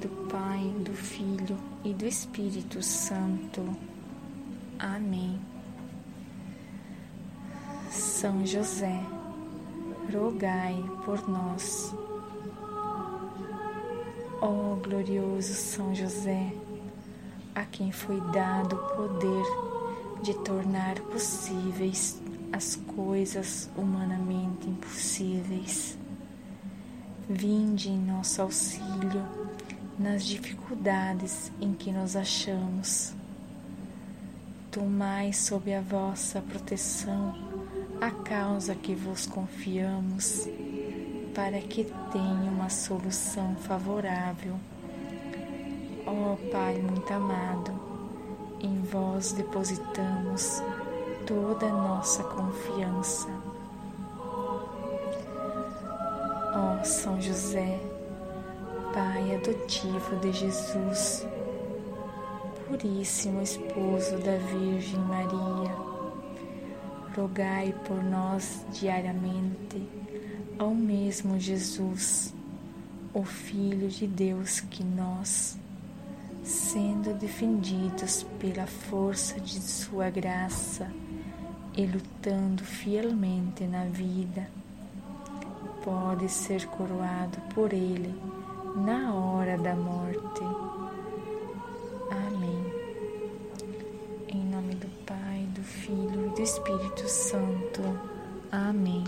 do Pai, do Filho e do Espírito Santo. Amém. São José, rogai por nós. Ó glorioso São José, a quem foi dado o poder de tornar possíveis as coisas humanamente impossíveis. Vinde em nosso auxílio nas dificuldades em que nos achamos. Tomai sob a vossa proteção a causa que vos confiamos, para que tenha uma solução favorável. Ó Pai muito amado, em vós depositamos toda a nossa confiança. Ó São José, Pai adotivo de Jesus, puríssimo esposo da Virgem Maria, rogai por nós diariamente ao mesmo Jesus, o Filho de Deus que nós, sendo defendidos pela força de Sua graça e lutando fielmente na vida, pode ser coroado por Ele na hora da morte. Amém. Em nome do Pai, do Filho e do Espírito Santo. Amém.